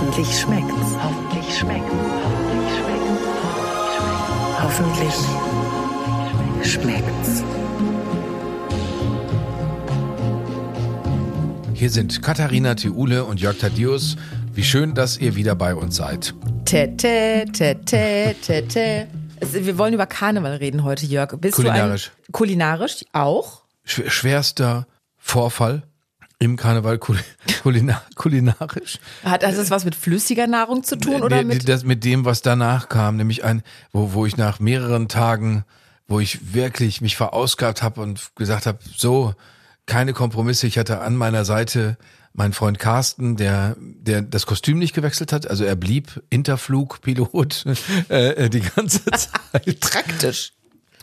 Hoffentlich schmeckt's. Hoffentlich schmeckt's. Hoffentlich schmeckt's. Hoffentlich schmeckt's. Hier sind Katharina Theule und Jörg Thaddeus. Wie schön, dass ihr wieder bei uns seid. Tete, tete, tete. Wir wollen über Karneval reden heute, Jörg. Bist Kulinarisch. Du ein, kulinarisch auch? Schw- Schwerster Vorfall im Karneval kul kulina kulinarisch. Hat hat das was mit flüssiger Nahrung zu tun oder mit? das mit dem, was danach kam, nämlich ein, wo, wo ich nach mehreren Tagen, wo ich wirklich mich verausgabt habe und gesagt habe, so, keine Kompromisse. Ich hatte an meiner Seite meinen Freund Carsten, der, der das Kostüm nicht gewechselt hat. Also er blieb Interflugpilot äh, die ganze Zeit. Praktisch.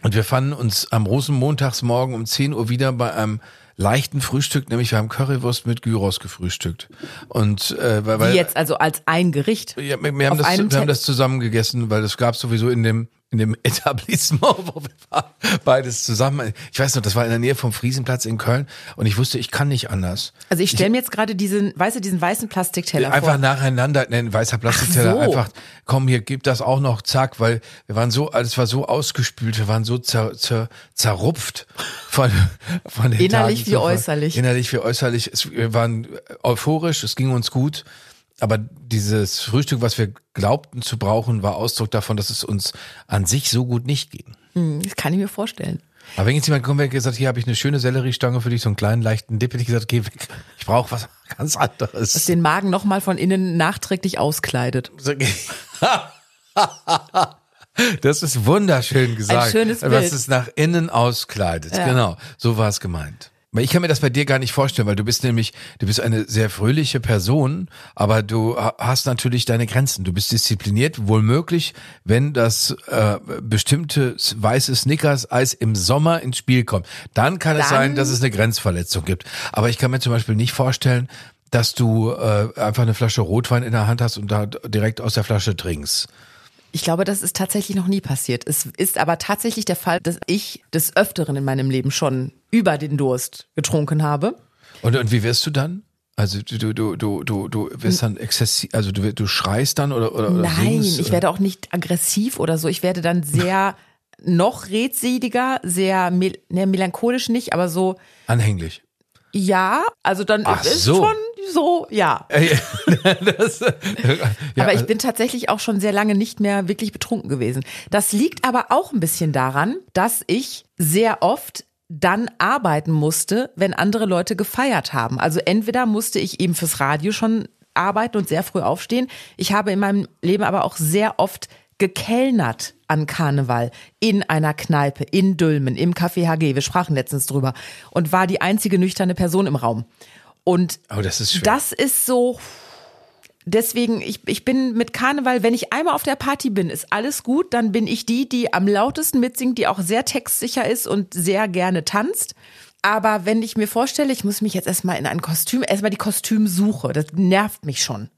Und wir fanden uns am Rosenmontagsmorgen um 10 Uhr wieder bei einem leichten Frühstück, nämlich wir haben Currywurst mit Gyros gefrühstückt. Und äh, weil, weil Wie jetzt also als ein Gericht. ja, wir, wir, haben das, wir haben das zusammen gegessen, weil das gab sowieso in dem in dem Etablissement, wo wir waren, beides zusammen. Ich weiß noch, das war in der Nähe vom Friesenplatz in Köln und ich wusste, ich kann nicht anders. Also ich stelle mir jetzt gerade diesen, weißt du, diesen weißen Plastikteller Einfach vor. nacheinander, ne, ein weißer Plastikteller, so. einfach, komm hier, gib das auch noch, zack, weil wir waren so, alles war so ausgespült, wir waren so zer, zer, zerrupft von, von den Innerlich Tagen wie äußerlich. Innerlich wie äußerlich. Es, wir waren euphorisch, es ging uns gut. Aber dieses Frühstück, was wir glaubten zu brauchen, war Ausdruck davon, dass es uns an sich so gut nicht ging. Hm, Das kann ich mir vorstellen. Aber wenn jetzt jemand kommt und gesagt, hier habe ich eine schöne Selleriestange für dich, so einen kleinen leichten Dip, hätte ich gesagt, geh weg. Ich brauche was ganz anderes. Das den Magen nochmal von innen nachträglich auskleidet. Das ist wunderschön gesagt. schönes Was Bild. es nach innen auskleidet. Genau, so war es gemeint. Ich kann mir das bei dir gar nicht vorstellen, weil du bist nämlich, du bist eine sehr fröhliche Person, aber du ha- hast natürlich deine Grenzen. Du bist diszipliniert, wohl möglich, wenn das äh, bestimmte weiße Snickers-Eis im Sommer ins Spiel kommt. Dann kann es Dann- sein, dass es eine Grenzverletzung gibt. Aber ich kann mir zum Beispiel nicht vorstellen, dass du äh, einfach eine Flasche Rotwein in der Hand hast und da direkt aus der Flasche trinkst. Ich glaube, das ist tatsächlich noch nie passiert. Es ist aber tatsächlich der Fall, dass ich des Öfteren in meinem Leben schon über den Durst getrunken habe. Und, und wie wirst du dann? Also du du du du du du wirst dann exzessiv, also du du schreist dann oder oder, oder Nein, singst, ich oder? werde auch nicht aggressiv oder so. Ich werde dann sehr noch redseliger, sehr mel ne, melancholisch nicht, aber so anhänglich. Ja, also dann Ach ist so. schon so, ja. das, ja, aber ich bin tatsächlich auch schon sehr lange nicht mehr wirklich betrunken gewesen. Das liegt aber auch ein bisschen daran, dass ich sehr oft dann arbeiten musste, wenn andere Leute gefeiert haben. Also entweder musste ich eben fürs Radio schon arbeiten und sehr früh aufstehen. Ich habe in meinem Leben aber auch sehr oft gekellnert an Karneval in einer Kneipe in Dülmen im Café HG. Wir sprachen letztens drüber und war die einzige nüchterne Person im Raum. Und oh, das ist das ist so. Deswegen, ich, ich bin mit Karneval, wenn ich einmal auf der Party bin, ist alles gut. Dann bin ich die, die am lautesten mitsingt, die auch sehr textsicher ist und sehr gerne tanzt. Aber wenn ich mir vorstelle, ich muss mich jetzt erstmal in ein Kostüm, erstmal die Kostümsuche, das nervt mich schon.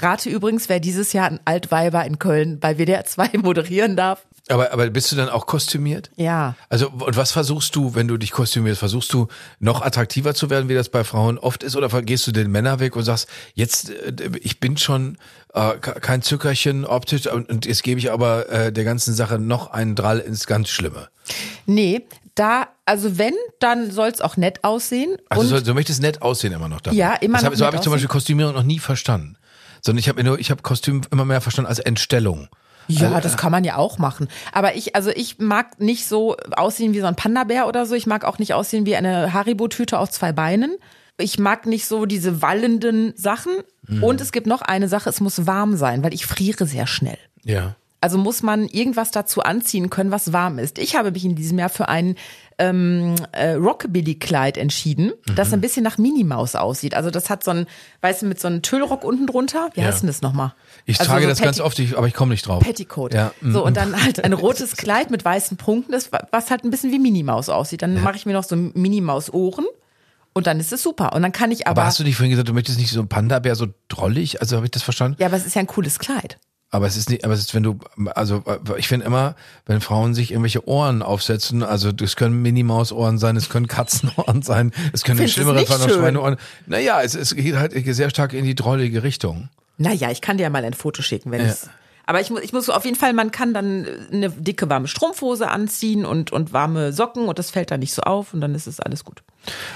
Rate übrigens, wer dieses Jahr ein Altweiber in Köln bei WDR 2 moderieren darf. aber aber bist du dann auch kostümiert? Ja. Also und was versuchst du, wenn du dich kostümierst? Versuchst du noch attraktiver zu werden, wie das bei Frauen oft ist, oder gehst du den Männer weg und sagst, jetzt äh, ich bin schon äh, ke- kein Zückerchen optisch und, jetzt gebe ich aber äh, der ganzen Sache noch einen Drall ins ganz Schlimme. Nee, da, also wenn, dann soll es auch nett aussehen. Also so, du möchtest nett aussehen immer noch dabei. Ja, immer das hab, noch So nett habe ich zum. Beispiel Kostümierung noch nie verstanden. Sondern ich habe nur, ich habe Kostüm immer mehr verstanden als Entstellung. Ja, das kann man ja auch machen. Aber ich, also ich mag nicht so aussehen wie so ein Panda-Bär oder so. Ich mag auch nicht aussehen wie eine Haribo-Tüte auf zwei Beinen. Ich mag nicht so diese wallenden Sachen. Und es gibt noch eine Sache, es muss warm sein, weil ich friere sehr schnell. Ja. Also muss man irgendwas dazu anziehen können, was warm ist. Ich habe mich in diesem Jahr für ein ähm, äh, Rockabilly-Kleid entschieden, das ein bisschen nach Minimaus aussieht. Also das hat so ein, weißt du, mit so einem Tüllrock unten drunter. Wie Ja. heißt denn das nochmal? Ich Also trage so das ganz Petti- oft, ich, aber ich komme nicht drauf. Petticoat. Ja. mm, So, und dann halt ein rotes Kleid mit weißen Punkten, das, was halt ein bisschen wie Minimaus aussieht. Dann mache ich mir noch so Minimaus-Ohren und dann ist es super. Und dann kann ich aber. Aber hast du nicht vorhin gesagt, du möchtest nicht so ein Panda-Bär so drollig? Also habe ich das verstanden? ja, aber es ist ja ein cooles Kleid. Aber es ist nicht, aber es ist, wenn du, also ich finde immer, wenn Frauen sich irgendwelche Ohren aufsetzen, also das können Minimaus-Ohren sein, es können Katzenohren sein, es können Findest schlimmere du es sein, nicht auch schön? Schweineohren. Naja, es, es geht halt sehr stark in die drollige Richtung. Naja, ich kann dir ja mal ein Foto schicken, wenn Ja. es. Aber ich muss, ich muss auf jeden Fall, man kann dann eine dicke warme Strumpfhose anziehen und, und warme Socken und das fällt dann nicht so auf und dann ist es alles gut.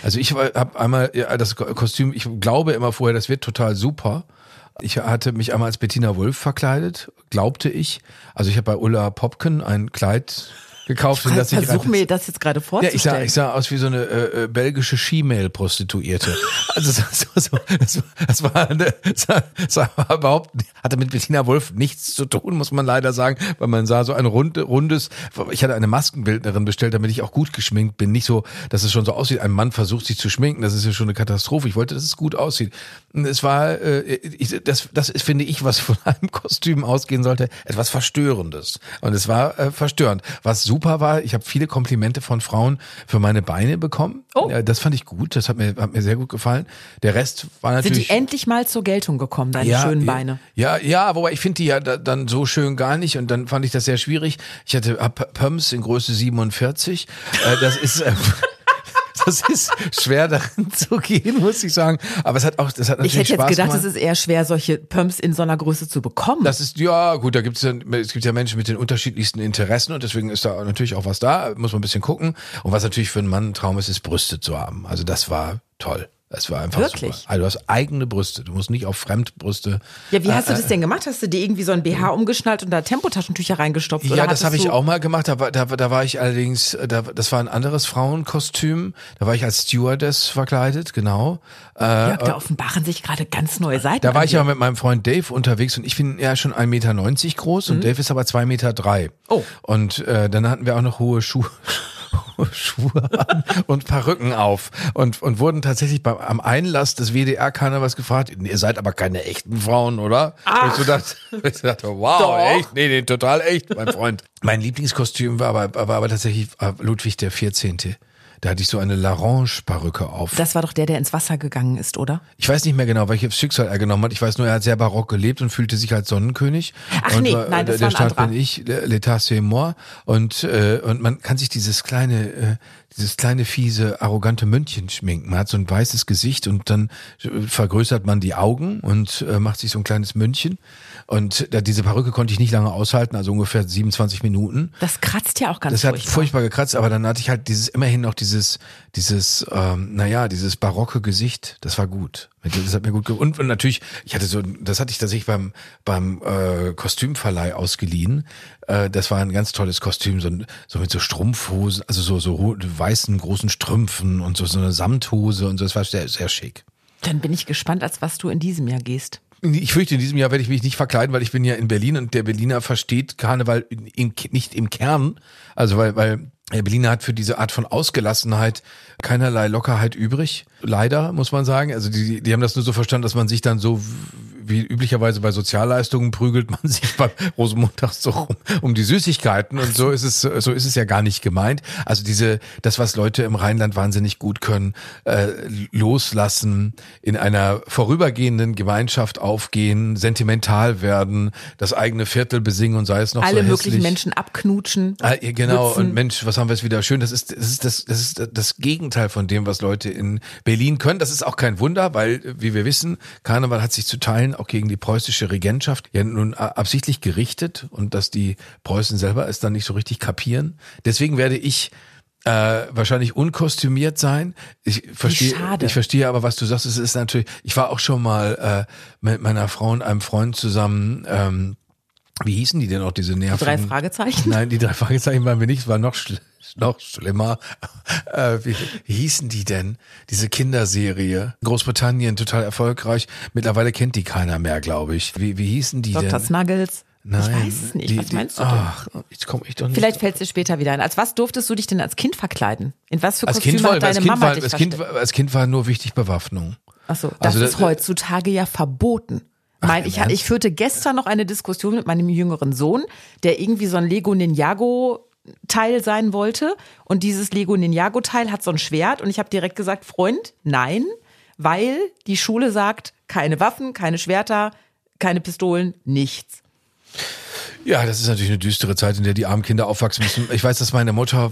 Also ich habe einmal ja, das Ko- Kostüm, ich glaube immer vorher, das wird total super. Ich hatte mich einmal als Bettina Wolf verkleidet, glaubte ich. Also ich habe bei Ulla Popken ein Kleid gekauft, in das ich Versuch rein- mir das jetzt gerade Ja, vorzustellen. ich sah, ich sah aus wie so eine äh, äh, belgische Skimale-Prostituierte. Also das, so, so, das, war- das war, eine, das war, überhaupt hatte mit Bettina Wolf nichts zu tun, muss man leider sagen, weil man sah so ein runde, rundes. Ich hatte eine Maskenbildnerin bestellt, damit ich auch gut geschminkt bin, nicht so, dass es schon so aussieht. Ein Mann versucht sich zu schminken, das ist ja schon eine Katastrophe. Ich wollte, dass es gut aussieht. Es war, äh, ich, das, das ist, finde ich, was von einem Kostüm ausgehen sollte, etwas Verstörendes. Und es war äh, verstörend. Was super war, ich habe viele Komplimente von Frauen für meine Beine bekommen. Oh. Ja, das fand ich gut, das hat mir, hat mir sehr gut gefallen. Der Rest war Sind natürlich. die endlich mal zur Geltung gekommen, deine schönen Beine? Ja, ja, wobei ich finde die ja da, dann so schön gar nicht und dann fand ich das sehr schwierig. Ich hatte Pumps in Größe 47. Äh, das ist äh, das ist schwer darin zu gehen, muss ich sagen. Aber es hat auch, das hat natürlich Ich hätte jetzt Spaß gedacht, gemacht. es ist eher schwer, solche Pumps in so einer Größe zu bekommen. Das ist, ja, gut, da gibt es ja, es gibt ja Menschen mit den unterschiedlichsten Interessen und deswegen ist da natürlich auch was da, muss man ein bisschen gucken. Und was natürlich für einen Mann ein Traum ist, ist Brüste zu haben. Also das war toll. Das war einfach Wirklich? super. Also du hast eigene Brüste. Du musst nicht auf Fremdbrüste. ja, wie hast Äh, du das denn gemacht? Hast du dir irgendwie so ein BH umgeschnallt und da Tempotaschentücher reingestopft? oder Ja, das habe ich auch mal gemacht. Da, war- da, da war ich allerdings, äh, da, das war ein anderes Frauenkostüm. Da war ich als Stewardess verkleidet, genau. Äh, Jörg, da offenbaren sich gerade ganz neue Seiten. Da war ich ja mit meinem Freund Dave unterwegs und ich bin ja schon 1,90 Meter groß und Dave ist aber 2,3 Meter. Drei. Mhm. Oh. Und äh, dann hatten wir auch noch hohe Schuhe. Hohe Schuhe an und Perücken auf und, und wurden tatsächlich beim, am Einlass des WDR-Karnevals gefragt, ihr seid aber keine echten Frauen, oder? Und ich so dachte, ich so dachte wow, Doch. echt? Nee, nee, total echt, mein Freund. mein Lieblingskostüm war aber, war aber tatsächlich äh, Ludwig der 14. Da hatte ich so eine Larange-Perücke auf. Das war doch der, der ins Wasser gegangen ist, oder? Ich weiß nicht mehr genau, welches Schicksal er genommen hat. Ich weiß nur, er hat sehr barock gelebt und fühlte sich als Sonnenkönig. Ach und nee, war- nein, das der war ein Staat bin ich, l'état c'est moi. Und äh, und man kann sich dieses kleine, äh, dieses kleine fiese, arrogante Mündchen schminken. Man hat so ein weißes Gesicht und dann äh, vergrößert man die Augen und äh, macht sich so ein kleines Mündchen. Und äh, diese Perücke konnte ich nicht lange aushalten, also ungefähr 27 Minuten. Das kratzt ja auch ganz Das hat furchtbar. furchtbar gekratzt, aber dann hatte ich halt dieses immerhin noch dieses dieses ähm, naja dieses barocke Gesicht. Das war gut. Das hat mir gut ge und, und natürlich ich hatte so das hatte ich tatsächlich beim beim äh, Kostümverleih ausgeliehen. Äh, das war ein ganz tolles Kostüm so, so mit so Strumpfhosen, also so so weißen großen Strümpfen und so so eine Samthose und so. Das war sehr sehr schick. Dann bin ich gespannt, als was du in diesem Jahr gehst. Ich fürchte, in diesem Jahr werde ich mich nicht verkleiden, weil ich bin ja in Berlin und der Berliner versteht Karneval in, nicht im Kern. Also weil, weil der Berliner hat für diese Art von Ausgelassenheit keinerlei Lockerheit übrig. Leider, muss man sagen. Also die, die haben das nur so verstanden, dass man sich dann so wie üblicherweise bei Sozialleistungen prügelt man sich beim Rosenmontag so um, um die Süßigkeiten und so ist es so ist es ja gar nicht gemeint. Also diese das was Leute im Rheinland wahnsinnig gut können, äh, loslassen, in einer vorübergehenden Gemeinschaft aufgehen, sentimental werden, das eigene Viertel besingen und sei es noch Alle so möglichen hässlich. Menschen abknutschen. Ah, genau, Lüpfen. und Mensch, was haben wir jetzt wieder schön? Das ist, das ist das, das ist das Gegenteil von dem, was Leute in Berlin können. Das ist auch kein Wunder, weil, wie wir wissen, Karneval hat sich zu Teilen auch gegen die preußische Regentschaft ja nun absichtlich gerichtet und dass die Preußen selber es dann nicht so richtig kapieren. Deswegen werde ich äh, wahrscheinlich unkostümiert sein. Ich verstehe, ich verstehe aber, was du sagst. Es ist natürlich, ich war auch schon mal äh, mit meiner Frau und einem Freund zusammen. Ähm, wie hießen die denn auch diese Nerven? Drei Fragezeichen? Nein, die drei Fragezeichen waren wir nicht, es war noch, schl noch schlimmer. Äh, wie, wie hießen die denn? Diese Kinderserie. Großbritannien, total erfolgreich. Mittlerweile kennt die keiner mehr, glaube ich. Wie, wie hießen die Dr. denn? Snuggles. Nein, ich weiß es nicht. die- was die- meinst du denn? Ach, jetzt komme ich doch nicht. Vielleicht fällt es dir später wieder ein. Als was durftest du dich denn als Kind verkleiden? In was für als Kostüme kind, war, hat deine als, kind Mama war, dich als, kind, war- als Kind war nur wichtig Bewaffnung. Achso, das Also ist das- heutzutage ja verboten. Mein, im ich, ich führte gestern noch eine Diskussion mit meinem jüngeren Sohn, der irgendwie so ein Lego Ninjago Teil sein wollte. Und dieses Lego Ninjago Teil hat so ein Schwert. Und ich habe direkt gesagt, Freund, nein, weil die Schule sagt, keine Waffen, keine Schwerter, keine Pistolen, nichts. Ja, das ist natürlich eine düstere Zeit, in der die armen Kinder aufwachsen müssen. Ich weiß, dass meine Mutter,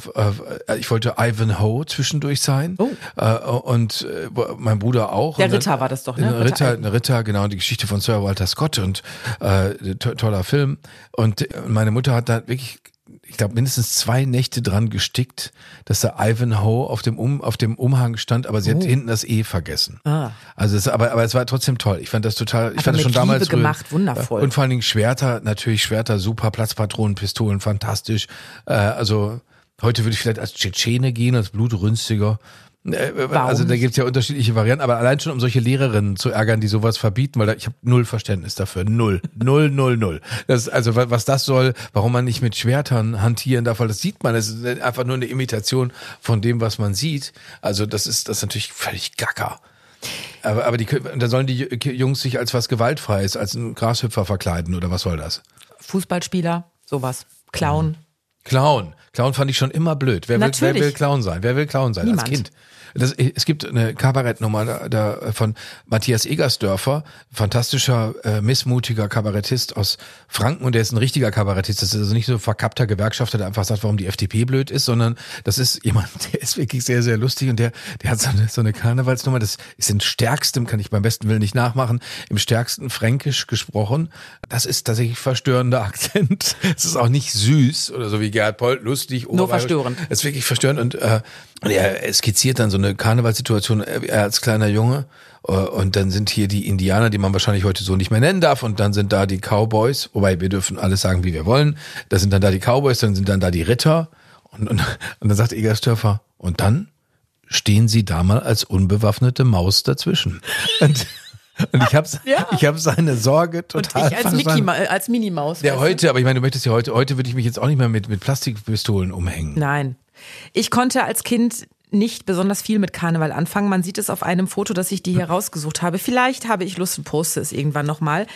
äh, ich wollte Ivanhoe zwischendurch sein Oh. äh, und äh, mein Bruder auch. Der dann- Ritter war das doch, ne? Ritter Ritter, ein Ritter, genau, die Geschichte von Sir Walter Scott und äh, to toller Film. Und äh, meine Mutter hat da wirklich, ich glaube, mindestens zwei Nächte dran gestickt, dass da Ivanhoe auf dem, um, auf dem Umhang stand, aber sie hat hinten das E vergessen. Oh. Ah. Also es, aber, aber es war trotzdem toll. Ich fand das total, ich Aber fand das schon damals Liebe gemacht, wundervoll. Und vor allen Dingen Schwerter, natürlich Schwerter, super, Platzpatronen, Pistolen, fantastisch. Äh, also heute würde ich vielleicht als Tschetschene gehen, als blutrünstiger. Äh, also da nicht? gibt's ja unterschiedliche Varianten, aber allein schon um solche Lehrerinnen zu ärgern, die sowas verbieten, weil da, ich habe null Verständnis dafür. Null. null, null, null. Das, also wa- was das soll, warum man nicht mit Schwertern hantieren darf, weil das sieht man, das ist einfach nur eine Imitation von dem, was man sieht. Also das ist das ist natürlich völlig gacker. Aber, aber die, da sollen die Jungs sich als was Gewaltfreies, als ein Grashüpfer verkleiden oder was soll das? Fußballspieler, sowas. Clown. Clown. Clown fand ich schon immer blöd. Wer will, wer will Clown sein? Wer will Clown sein Niemand. als Kind? Das, es gibt eine Kabarettnummer da, da von Matthias Egersdörfer, fantastischer, äh, missmutiger Kabarettist aus Franken und der ist ein richtiger Kabarettist. Das ist also nicht so ein verkappter Gewerkschafter, der einfach sagt, warum die FDP blöd ist, sondern das ist jemand, der ist wirklich sehr, sehr lustig und der, der hat so eine, so eine Karnevalsnummer, das ist in stärkstem, kann ich beim besten Willen nicht nachmachen, im stärksten Fränkisch gesprochen. Das ist tatsächlich verstörender Akzent. Es ist auch nicht süß oder so wie Gerhard Polt, lustig. oberbayerisch. verstörend. Es ist wirklich verstörend und äh, und er skizziert dann so eine Karnevalssituation, äh, er als kleiner Junge äh, und dann sind hier die Indianer, die man wahrscheinlich heute so nicht mehr nennen darf und dann sind da die Cowboys, wobei wir dürfen alles sagen, wie wir wollen. Da sind dann da die Cowboys, dann sind dann da die Ritter und, und, und dann sagt Egersdörfer, und dann stehen sie da mal als unbewaffnete Maus dazwischen. Und, und ich habe Ja. ich hab seine Sorge Und total ich als. Mickey, als Minimaus. Ja, heute, aber ich meine, du möchtest ja heute, heute würde ich mich jetzt auch nicht mehr mit, mit Plastikpistolen umhängen. Nein. Ich konnte als Kind nicht besonders viel mit Karneval anfangen. Man sieht es auf einem Foto, das ich dir hier rausgesucht habe. Vielleicht habe ich Lust und poste es irgendwann nochmal.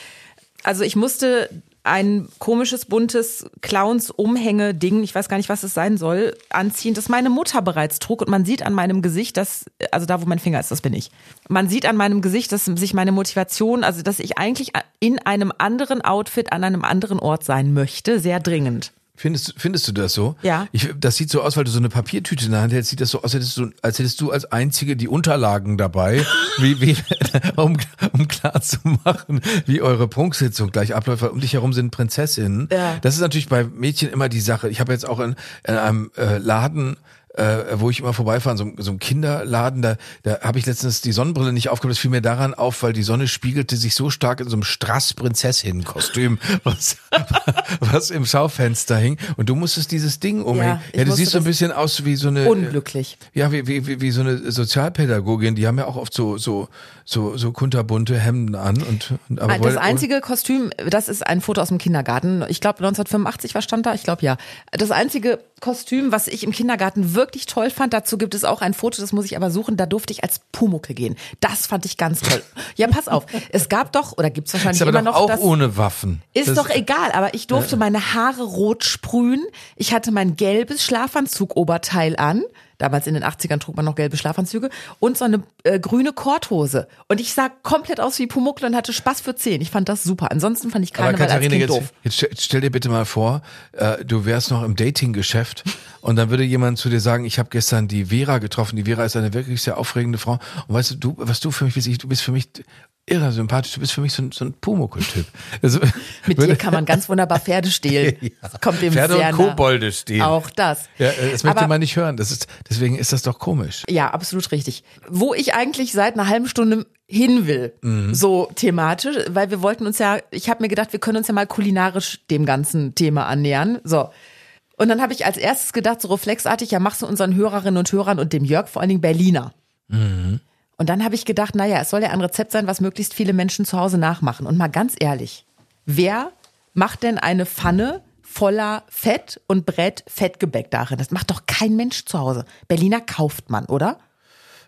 Also ich musste ein komisches, buntes Clowns-Umhänge-Ding, ich weiß gar nicht, was es sein soll, anziehen, das meine Mutter bereits trug. Und man sieht an meinem Gesicht, dass, also da, wo mein Finger ist, das bin ich. Man sieht an meinem Gesicht, dass sich meine Motivation, also dass ich eigentlich in einem anderen Outfit an einem anderen Ort sein möchte, sehr dringend. Findest, findest du das so? Ja. Ich, das sieht so aus, weil du so eine Papiertüte in der Hand hältst, sieht das so aus, als hättest du, als, hättest du als Einzige die Unterlagen dabei, wie, wie, um, um klar zu machen, wie eure Prunksitzung gleich abläuft, weil um dich herum sind Prinzessinnen. Ja. Das ist natürlich bei Mädchen immer die Sache. Ich habe jetzt auch in, in einem äh, Laden äh, wo ich immer vorbeifahre, so, so einem Kinderladen, da, da habe ich letztens die Sonnenbrille nicht aufgehabt. Das fiel mir daran auf, weil die Sonne spiegelte sich so stark in so einem Strass-Prinzessin-Kostüm, was, was im Schaufenster hing. Und du musstest dieses Ding umhängen. ich Ja, du siehst so ein bisschen aus wie so eine. Unglücklich. Ja, wie, wie, wie, wie so eine Sozialpädagogin. Die haben ja auch oft so, so, so, so kunterbunte Hemden an. Und, aber Das einzige Kostüm, das ist ein Foto aus dem Kindergarten. Ich glaube 1985, was stand da? Ich glaube ja. Das einzige Kostüm, was ich im Kindergarten wirklich toll fand, dazu gibt es auch ein Foto, das muss ich aber suchen, da durfte ich als Pumuckel gehen. Das fand ich ganz toll. Ja, pass auf. Es gab doch, oder gibt es wahrscheinlich ist aber immer doch noch auch das. ohne Waffen. Ist Das- doch egal, aber ich durfte meine Haare rot sprühen. Ich hatte mein gelbes Schlafanzug-Oberteil an. Damals in den 80ern trug man noch gelbe Schlafanzüge und so eine äh, grüne Korthose. Und ich sah komplett aus wie Pumuckl und hatte Spaß für zehn. Ich fand das super. Ansonsten fand ich Aber Karneval als Katharina, Kind jetzt, doof. jetzt stell- stell dir bitte mal vor, äh, du wärst noch im Dating-Geschäft und dann würde jemand zu dir sagen, ich habe gestern die Vera getroffen. Die Vera ist eine wirklich sehr aufregende Frau. Und weißt du, du was du für mich bist, ich, du bist für mich irre sympathisch. Du bist für mich so ein, so ein Pumuckl-Typ. Also, Mit dir kann man ganz wunderbar Pferde stehlen. Das kommt dem Pferde und. Kobolde stehlen. Auch das. Ja, das möchte Aber- man nicht hören. Das ist, deswegen ist das doch komisch. Ja, absolut richtig. Wo ich eigentlich seit einer halben Stunde hin will, Mhm. so thematisch, weil wir wollten uns ja, ich habe mir gedacht, wir können uns ja mal kulinarisch dem ganzen Thema annähern. So. Und dann habe ich als erstes gedacht, so reflexartig, ja, machst du unseren Hörerinnen und Hörern und dem Jörg vor allen Dingen Berliner. Und dann habe ich gedacht, naja, es soll ja ein Rezept sein, was möglichst viele Menschen zu Hause nachmachen. Und mal ganz ehrlich, wer macht denn eine Pfanne voller Fett und brät Fettgebäck darin? Das macht doch kein Mensch zu Hause. Berliner kauft man, oder?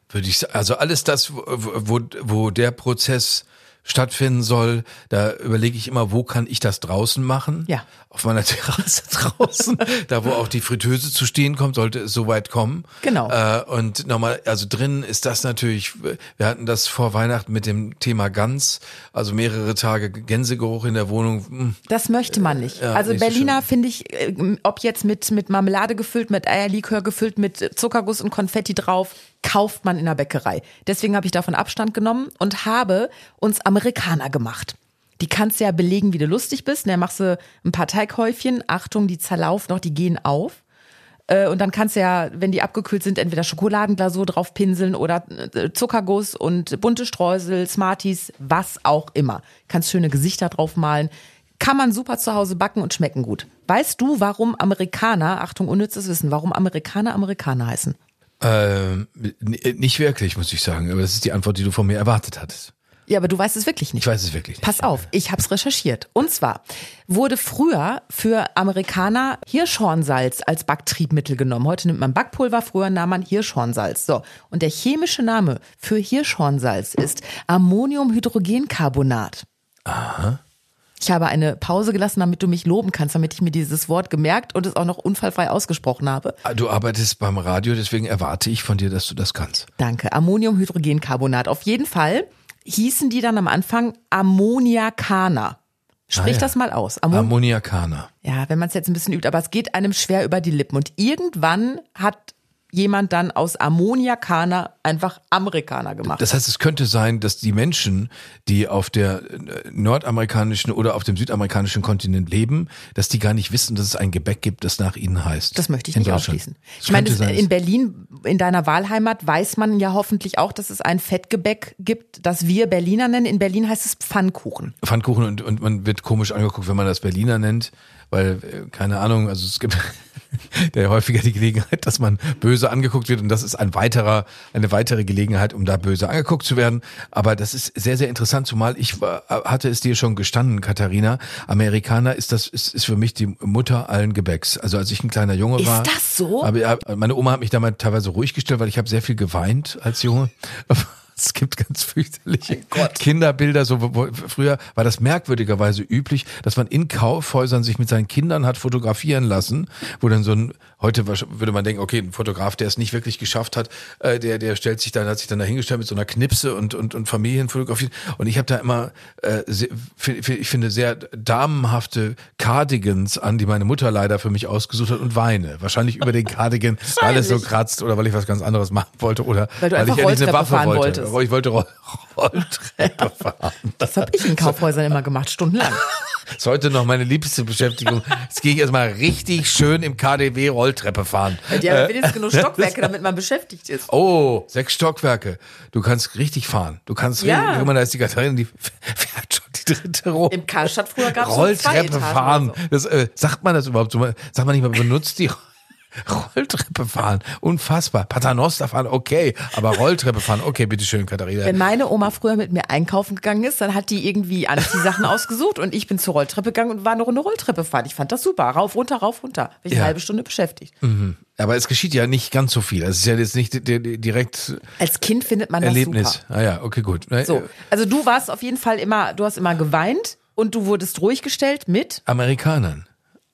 Würde ich sagen. Also alles das, wo, wo, wo der Prozess stattfinden soll, da überlege ich immer, wo kann ich das draußen machen? Ja. Auf meiner Terrasse draußen, da wo auch die Fritteuse zu stehen kommt, sollte es soweit kommen. Genau. Äh, und nochmal, also drinnen ist das natürlich, wir hatten das vor Weihnachten mit dem Thema Gans, also mehrere Tage Gänsegeruch in der Wohnung. Hm. Das möchte man nicht. Ja, also nicht so Berliner schön. finde ich, äh, ob jetzt mit, mit Marmelade gefüllt, mit Eierlikör gefüllt, mit Zuckerguss und Konfetti drauf, kauft man in der Bäckerei. Deswegen habe ich davon Abstand genommen und habe uns Amerikaner gemacht. Die kannst du ja belegen, wie du lustig bist. Dann machst du ein paar Teighäufchen. Achtung, die zerlaufen noch, die gehen auf. Äh, Und dann kannst du ja, wenn die abgekühlt sind, entweder Schokoladenglasur drauf pinseln oder äh, Zuckerguss und bunte Streusel, Smarties, was auch immer. Kannst schöne Gesichter drauf malen. Kann man super zu Hause backen und schmecken gut. Weißt du, warum Amerikaner, Achtung, unnützes Wissen, warum Amerikaner Amerikaner heißen? Ähm, nicht wirklich, muss ich sagen. Aber das ist die Antwort, die du von mir erwartet hattest. Ja, aber du weißt es wirklich nicht. Ich weiß es wirklich nicht. Pass auf, ich habe es recherchiert. Und zwar wurde früher für Amerikaner Hirschhornsalz als Backtriebmittel genommen. Heute nimmt man Backpulver, früher nahm man Hirschhornsalz. So, und der chemische Name für Hirschhornsalz ist Ammoniumhydrogencarbonat. Aha. Ich habe eine Pause gelassen, damit du mich loben kannst, damit ich mir dieses Wort gemerkt und es auch noch unfallfrei ausgesprochen habe. Ah, Du arbeitest beim Radio, deswegen erwarte ich von dir, dass du das kannst. Danke. Ammoniumhydrogencarbonat. Auf jeden Fall hießen die dann am Anfang Ammoniakaner. Sprich Ah, ja. das mal aus. Ammon Ammoniakaner. ja, wenn man es jetzt ein bisschen übt, aber es geht einem schwer über die Lippen. Und irgendwann hat jemand dann aus Ammoniakaner einfach Amerikaner gemacht. Das heißt, es könnte sein, dass die Menschen, die auf der äh, nordamerikanischen oder auf dem südamerikanischen Kontinent leben, dass die gar nicht wissen, dass es ein Gebäck gibt, das nach ihnen heißt. Das möchte ich In nicht ausschließen. Ich meine, das, sein, in Berlin, in deiner Wahlheimat, weiß man ja hoffentlich auch, dass es ein Fettgebäck gibt, das wir Berliner nennen. In Berlin heißt es Pfannkuchen. Pfannkuchen und, und man wird komisch angeguckt, wenn man das Berliner nennt, weil, äh, keine Ahnung, also es gibt der häufiger die Gelegenheit, dass man böse angeguckt wird und das ist ein weiterer, eine weitere Gelegenheit, um da böse angeguckt zu werden. Aber das ist sehr, sehr interessant, zumal ich war, hatte es dir schon gestanden, Katharina, Amerikaner ist das, ist, ist für mich die Mutter allen Gebäcks. Also als ich ein kleiner Junge Ist war. das so? Aber ja, meine Oma hat mich damals teilweise ruhig gestellt, weil ich habe sehr viel geweint als Junge. Es gibt ganz fürchterliche Kinderbilder. So, wo, wo, früher war das merkwürdigerweise üblich, dass man in Kaufhäusern sich mit seinen Kindern hat fotografieren lassen, wo dann so ein, heute würde man denken, okay, ein Fotograf, der es nicht wirklich geschafft hat, äh, der, der stellt sich dann, hat sich dann dahingestellt mit so einer Knipse und, und, und Familien fotografiert. Und ich habe da immer, äh, sehr, ich finde, sehr damenhafte Cardigans an, die meine Mutter leider für mich ausgesucht hat und weine. Wahrscheinlich über den Cardigan, weil es so kratzt oder weil ich was ganz anderes machen wollte oder Weil du ich endlich eine Waffe wollte. wolltest. Ich wollte Roll Rolltreppe fahren. Das habe ich in Kaufhäusern immer gemacht, stundenlang. Das ist heute noch meine liebste Beschäftigung. Jetzt gehe ich erstmal richtig schön im KDW Rolltreppe fahren. Die haben wenigstens genug Stockwerke, damit man beschäftigt ist. Oh, sechs Stockwerke. Du kannst richtig fahren. Du kannst Ja. richtig, da ist die Katharina, die fährt schon die dritte Rolle. Im Karstadt früher gab es so Rolltreppe Etagen fahren. so. Das, äh, sagt man das überhaupt so? Sagt man nicht mal, benutzt die Rolltreppe fahren. Unfassbar. Paternoster fahren, okay. Aber Rolltreppe fahren, okay, bitteschön, Katharina. Wenn meine Oma früher mit mir einkaufen gegangen ist, dann hat die irgendwie Anziehsachen ausgesucht und ich bin zur Rolltreppe gegangen und war eine Runde Rolltreppe fahren. Ich fand das super. Rauf, runter, rauf, runter. Bin ich Ja. eine halbe Stunde beschäftigt. Aber es geschieht ja nicht ganz so viel. Es ist ja jetzt nicht di- di- direkt Als Kind findet man das Erlebnis. super. Ah ja, okay, gut. So. Also du warst auf jeden Fall immer, du hast immer geweint und du wurdest ruhig gestellt mit Amerikanern.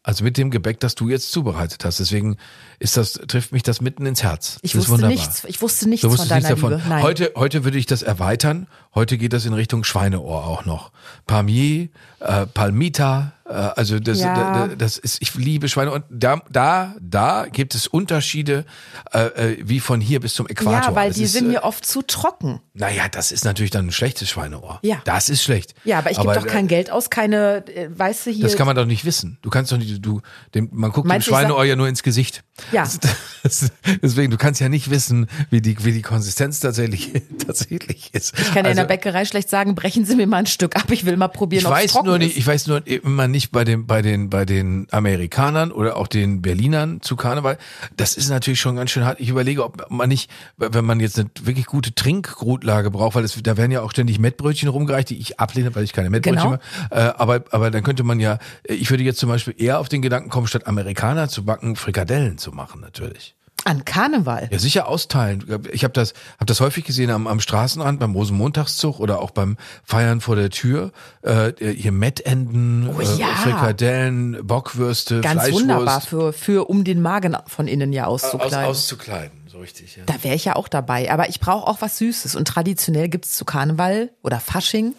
Also mit dem Gebäck, das du jetzt zubereitet hast. Deswegen ist das, trifft mich das mitten ins Herz. Ich das wusste nichts, ich wusste nichts von deiner nichts davon. Liebe. Nein. Heute, heute würde ich das erweitern. Heute geht das in Richtung Schweineohr auch noch. Palmier, äh, Palmita, äh, also das, Ja. da- das ist, ich liebe Schweine. Und da, da, da gibt es Unterschiede, äh, äh, wie von hier bis zum Äquator. ja, weil Das die ist, sind äh, mir oft zu trocken. Naja, das ist natürlich dann ein schlechtes Schweineohr. Ja. Das ist schlecht. Ja, aber ich gebe doch kein Geld aus, keine, äh, weißt du hier. Das kann man doch nicht wissen. Du kannst doch nicht, du, dem, man guckt Meinst dem Schweineohr ja nur ins Gesicht. Ja. Das, das, deswegen, du kannst ja nicht wissen, wie die, wie die Konsistenz tatsächlich, tatsächlich ist. ich kann ja in der Also, Bäckerei schlecht sagen, brechen Sie mir mal ein Stück ab, ich will mal probieren, ich ob's weiß nur nicht, ist. ich weiß nur immer nicht bei den, bei den, bei den Amerikanern oder auch den Berlinern zu Karneval. Das ist natürlich schon ganz schön hart. Ich überlege, ob man nicht, wenn man jetzt eine wirklich gute Trinkgrutlage braucht, weil es, da werden ja auch ständig Mettbrötchen rumgereicht, die ich ablehne, weil ich keine Mettbrötchen Genau. mag. Äh, aber, aber dann könnte man ja, ich würde jetzt zum Beispiel eher auf den Gedanken kommen, statt Amerikaner zu backen, Frikadellen zu machen, natürlich. An Karneval. Ja, sicher austeilen. Ich habe das, hab das häufig gesehen am, am Straßenrand, beim Rosenmontagszug oder auch beim Feiern vor der Tür. Äh, hier Mettenden, Oh äh, ja. Frikadellen, Bockwürste, Ganz Fleischwurst. wunderbar für, für um den Magen von innen ja aus, auszukleiden. auszukleiden, so richtig. Ja. Da wäre ich ja auch dabei. Aber ich brauche auch was Süßes. Und traditionell gibt's zu Karneval oder Fasching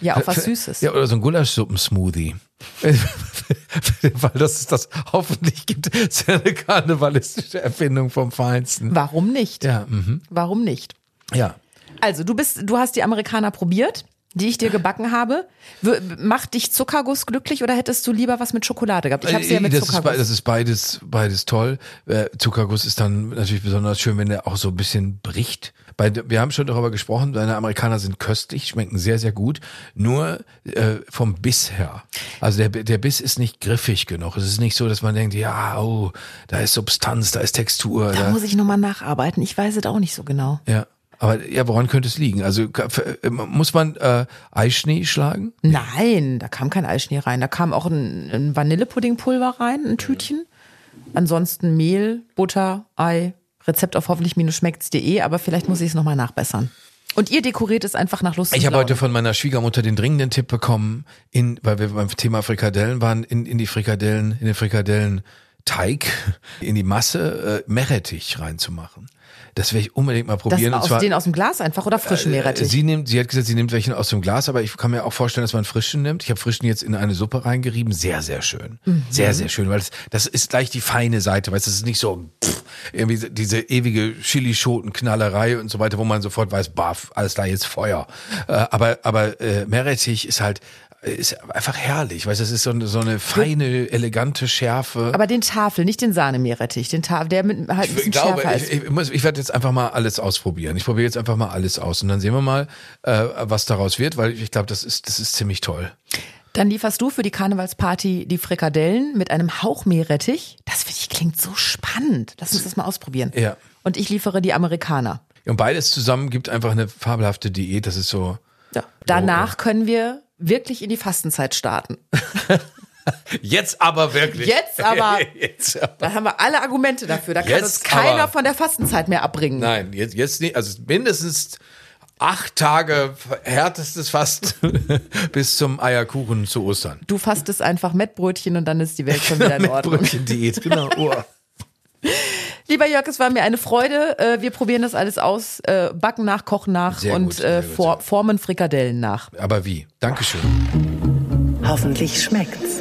ja auch was Süßes. Ja, oder so ein Gulaschsuppen-Smoothie. Weil das ist das hoffentlich gibt, ist ja eine karnevalistische Erfindung vom Feinsten. Warum nicht? Ja, mhm. Warum nicht? ja. Also, du bist, du hast die Amerikaner probiert, die ich dir gebacken habe. W- Macht dich Zuckerguss glücklich oder hättest du lieber was mit Schokolade gehabt? Ich habe sie ja mit Äh, das, ist, be- Zuckerguss. das ist beides, beides toll. Äh, Zuckerguss ist dann natürlich besonders schön, wenn der auch so ein bisschen bricht. Bei, wir haben schon darüber gesprochen, deine Amerikaner sind köstlich, schmecken sehr, sehr gut. Nur äh, vom Biss her. Also der, der Biss ist nicht griffig genug. Es ist nicht so, dass man denkt, ja, oh, da ist Substanz, da ist Textur. da muss ich nochmal nacharbeiten. Ich weiß es auch nicht so genau. ja. Aber ja, woran könnte es liegen? Also äh, muss man äh, Eischnee schlagen? Nein, da kam kein Eischnee rein. Da kam auch ein, ein Vanillepuddingpulver rein, ein Tütchen. Ansonsten Mehl, Butter, Ei. Rezept auf hoffentlich-schmeckt's.de, aber vielleicht muss ich es nochmal nachbessern. Und ihr dekoriert es einfach nach Lust Ich habe heute von meiner Schwiegermutter den dringenden Tipp bekommen, in, weil wir beim Thema Frikadellen waren, in, in die Frikadellen, in den Frikadellen Teig, in die Masse äh, Meerrettich reinzumachen. Das werde ich unbedingt mal das probieren. und aus, zwar, den aus dem Glas einfach oder frischen äh, Meerrettich? Sie nimmt, sie hat gesagt, sie nimmt welchen aus dem Glas, aber ich kann mir auch vorstellen, dass man frischen nimmt. Ich habe frischen jetzt in eine Suppe reingerieben. Sehr, sehr schön. Mhm. Sehr, sehr schön, weil das, das ist gleich die feine Seite, weißt du, es ist nicht so pff, irgendwie diese ewige Chilischoten-Knallerei und so weiter, wo man sofort weiß, baff, alles da jetzt Feuer. Äh, aber aber äh, Meerrettich ist halt ist einfach herrlich, weißt du, es ist so eine, so eine feine, elegante Schärfe. aber den Tafel, nicht den Sahnemeerrettich, den Tafel, der mit halt ein Ich bisschen glaube, schärfer ich, ist. ich, muss, ich werde jetzt einfach mal alles ausprobieren. Ich probiere jetzt einfach mal alles aus und dann sehen wir mal, äh, was daraus wird, weil ich glaube, das ist, das ist ziemlich toll. Dann lieferst du für die Karnevalsparty die Frikadellen mit einem Hauch Meerrettich. Das finde ich klingt so spannend. Lass uns das mal ausprobieren. Ja. Und ich liefere die Amerikaner. Und beides zusammen gibt einfach eine fabelhafte Diät. Das ist so. Ja. Danach können wir wirklich in die Fastenzeit starten. Jetzt aber wirklich. Jetzt aber. jetzt aber. Da haben wir alle Argumente dafür. Da kann Jetzt uns keiner aber. von der Fastenzeit mehr abbringen. Nein, jetzt, jetzt nicht. Also mindestens acht Tage härtestes Fast bis zum Eierkuchen zu Ostern. Du fastest einfach Mettbrötchen und dann ist die Welt schon wieder in Ordnung. Brötchen-Diät, genau. Oh. Lieber Jörg, es war mir eine Freude. Äh, Wir probieren das alles aus. Äh, Backen nach, kochen nach Sehr und gut, äh, formen Frikadellen nach. Aber wie? Dankeschön. Hoffentlich schmeckt's.